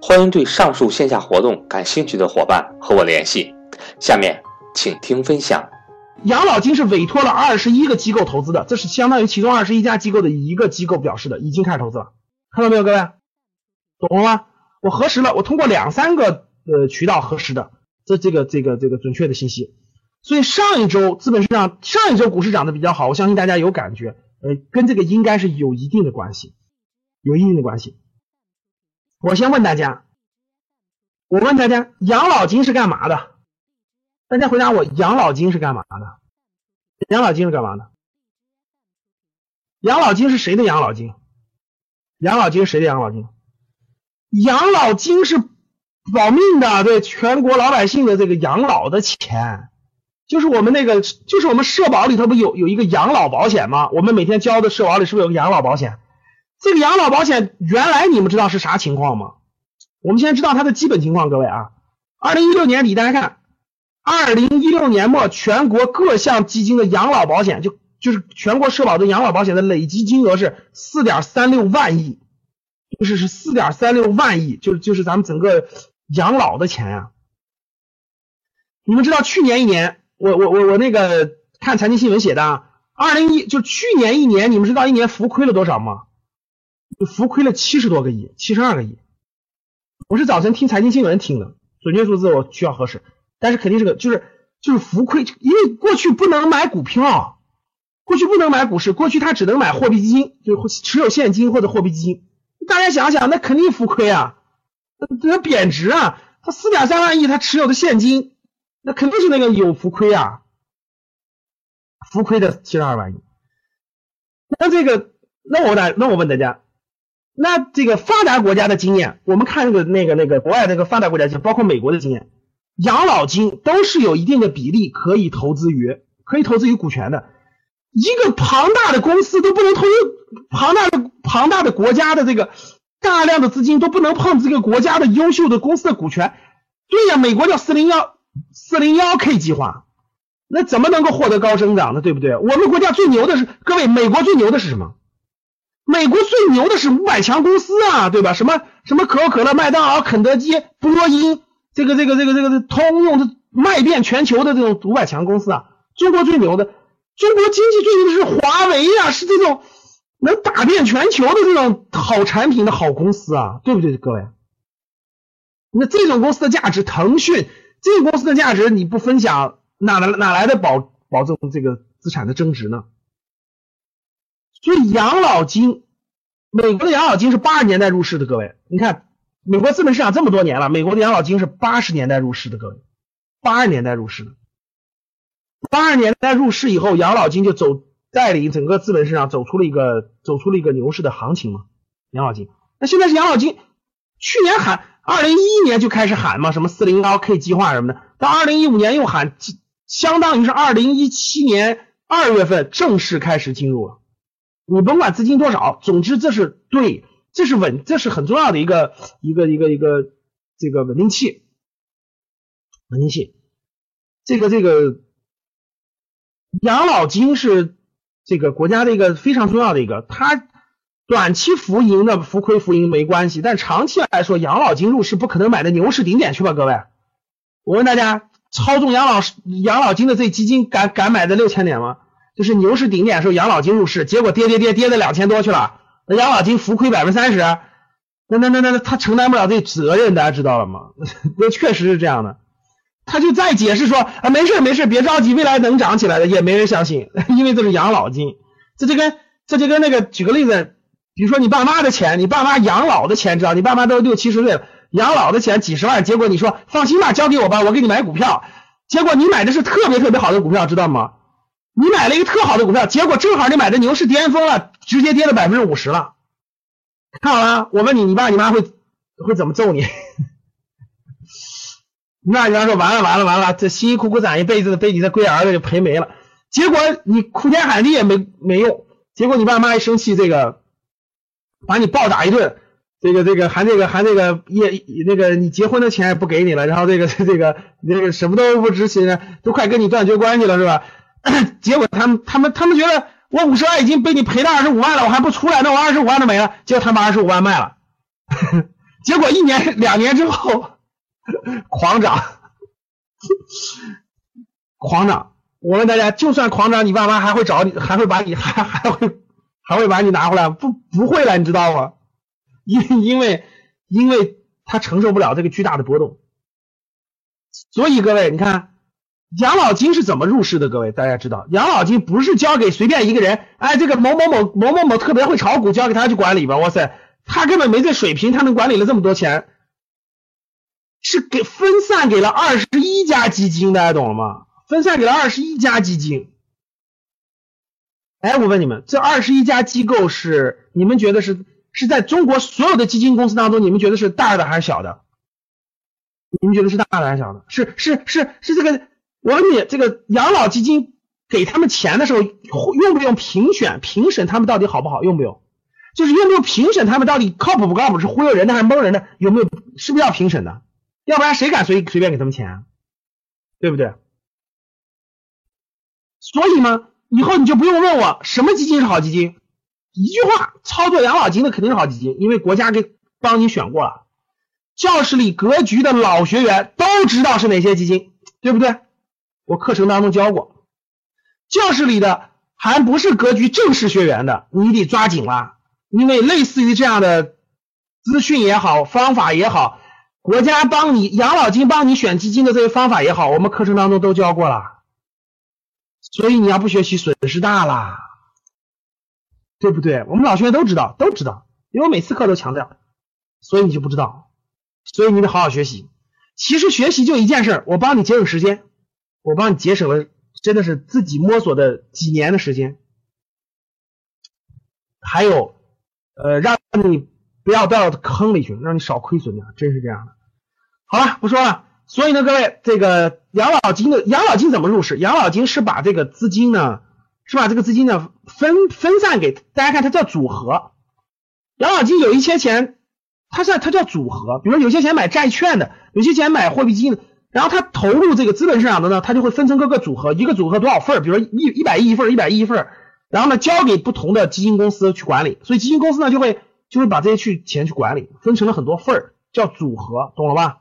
欢迎对上述线下活动感兴趣的伙伴和我联系。下面请听分享。养老金是委托了二十一个机构投资的，这是相当于其中二十一家机构的一个机构表示的，已经开始投资了。看到没有，各位？懂了吗？我核实了，我通过两三个呃渠道核实的，这这个这个这个准确的信息。所以上一周资本市场上一周股市涨得比较好，我相信大家有感觉，呃，跟这个应该是有一定的关系，有一定的关系。我先问大家，我问大家，养老金是干嘛的？大家回答我，养老金是干嘛的？养老金是干嘛的？养老金是谁的养老金？养老金谁的养老金？养老金是保命的，对全国老百姓的这个养老的钱，就是我们那个，就是我们社保里头不有有一个养老保险吗？我们每天交的社保里是不是有个养老保险？这个养老保险原来你们知道是啥情况吗？我们先知道它的基本情况，各位啊，二零一六年底大家看，二零一六年末全国各项基金的养老保险就就是全国社保的养老保险的累计金额是四点三六万亿，就是是四点三六万亿，就是就是咱们整个养老的钱呀。你们知道去年一年，我我我我那个看财经新闻写的，啊，二零一就去年一年，你们知道一年浮亏了多少吗？就浮亏了七十多个亿，七十二个亿。我是早晨听财经新闻听的，准确数字我需要核实，但是肯定是个，就是就是浮亏，因为过去不能买股票，过去不能买股市，过去他只能买货币基金，就持有现金或者货币基金。大家想想，那肯定浮亏啊，那贬值啊，他四点三万亿他持有的现金，那肯定是那个有浮亏啊，浮亏的七十二万亿。那这个，那我大，那我问大家。那这个发达国家的经验，我们看那个那个那个国外那个发达国家经，包括美国的经验，养老金都是有一定的比例可以投资于可以投资于股权的。一个庞大的公司都不能投，庞大的庞大的国家的这个大量的资金都不能碰这个国家的优秀的公司的股权。对呀，美国叫四零幺四零幺 K 计划，那怎么能够获得高增长呢？对不对？我们国家最牛的是各位，美国最牛的是什么？美国最牛的是五百强公司啊，对吧？什么什么可口可乐、麦当劳、肯德基、波音，这个这个这个这个通用的卖遍全球的这种五百强公司啊。中国最牛的，中国经济最牛的是华为呀，是这种能打遍全球的这种好产品的好公司啊，对不对，各位？那这种公司的价值，腾讯这个公司的价值你不分享，哪来哪来的保保证这个资产的增值呢？所以养老金，美国的养老金是八十年代入市的，各位，你看美国资本市场这么多年了，美国的养老金是八十年代入市的，各位，八十年代入市的，八十年代入市以后，养老金就走带领整个资本市场走出了一个走出了一个牛市的行情嘛，养老金。那现在是养老金，去年喊二零一一年就开始喊嘛，什么四零幺 K 计划什么的，到二零一五年又喊，相当于是二零一七年二月份正式开始进入了。你甭管资金多少，总之这是对，这是稳，这是很重要的一个一个一个一个这个稳定器，稳定器。这个这个养老金是这个国家的一个非常重要的一个，它短期浮盈的浮亏浮盈没关系，但长期来说，养老金入市不可能买的牛市顶点去吧，各位？我问大家，操纵养老养老金的这基金敢敢买在六千点吗？就是牛市顶点的时候，养老金入市，结果跌跌跌跌到两千多去了，那养老金浮亏百分之三十，那那那那他承担不了这责任，大家知道了吗？那确实是这样的。他就再解释说啊，没事没事，别着急，未来能涨起来的，也没人相信，因为这是养老金，这就跟这就跟那个举个例子，比如说你爸妈的钱，你爸妈养老的钱，知道？你爸妈都六七十岁了，养老的钱几十万，结果你说放心吧，交给我吧，我给你买股票，结果你买的是特别特别好的股票，知道吗？你买了一个特好的股票，结果正好你买的牛市巅峰了，直接跌了百分之五十了。看好了，我问你，你爸你妈会会怎么揍你？那你妈说完了完了完了，这辛辛苦苦攒一辈子的被你这龟儿子就赔没了。结果你哭天喊地也没没用，结果你爸妈一生气，这个把你暴打一顿，这个这个还这个还这个也那个你结婚的钱也不给你了，然后这个这个那个什么都不值钱，都快跟你断绝关系了是吧？结果他们他们他们觉得我五十万已经被你赔了二十五万了，我还不出来，那我二十五万都没了。结果他把二十五万卖了，结果一年两年之后狂涨，狂涨。我问大家，就算狂涨，你爸妈还会找你，还会把你还还会还会把你拿回来？不不会了，你知道吗？因因为因为他承受不了这个巨大的波动，所以各位你看。养老金是怎么入市的？各位，大家知道，养老金不是交给随便一个人，哎，这个某某某某某某特别会炒股，交给他去管理吧？哇塞，他根本没这水平，他能管理了这么多钱，是给分散给了二十一家基金，大家懂了吗？分散给了二十一家基金。哎，我问你们，这二十一家机构是你们觉得是是在中国所有的基金公司当中，你们觉得是大的还是小的？你们觉得是大的还是小的？是是是是这个。我问你，这个养老基金给他们钱的时候，用不用评选、评审他们到底好不好？用不用？就是用不用评审他们到底靠谱不靠谱？是忽悠人的还是蒙人的？有没有？是不是要评审的？要不然谁敢随随便给他们钱啊？对不对？所以嘛，以后你就不用问我什么基金是好基金，一句话，操作养老金的肯定是好基金，因为国家给帮你选过了。教室里格局的老学员都知道是哪些基金，对不对？我课程当中教过，教室里的还不是格局正式学员的，你得抓紧了，因为类似于这样的资讯也好，方法也好，国家帮你养老金帮你选基金的这些方法也好，我们课程当中都教过了，所以你要不学习损失大啦，对不对？我们老学员都知道，都知道，因为我每次课都强调，所以你就不知道，所以你得好好学习。其实学习就一件事，我帮你节省时间。我帮你节省了，真的是自己摸索的几年的时间，还有，呃，让你不要掉到坑里去，让你少亏损点，真是这样的。好了，不说了。所以呢，各位，这个养老金的养老金怎么入市？养老金是把这个资金呢，是把这个资金呢分分散给大家看，它叫组合。养老金有一些钱，它是它叫组合，比如有些钱买债券的，有些钱买货币基金的。然后他投入这个资本市场的呢，他就会分成各个组合，一个组合多少份儿，比如说一一百亿一份儿，一百亿一份儿，然后呢交给不同的基金公司去管理，所以基金公司呢就会就会把这些去钱去管理，分成了很多份儿，叫组合，懂了吧？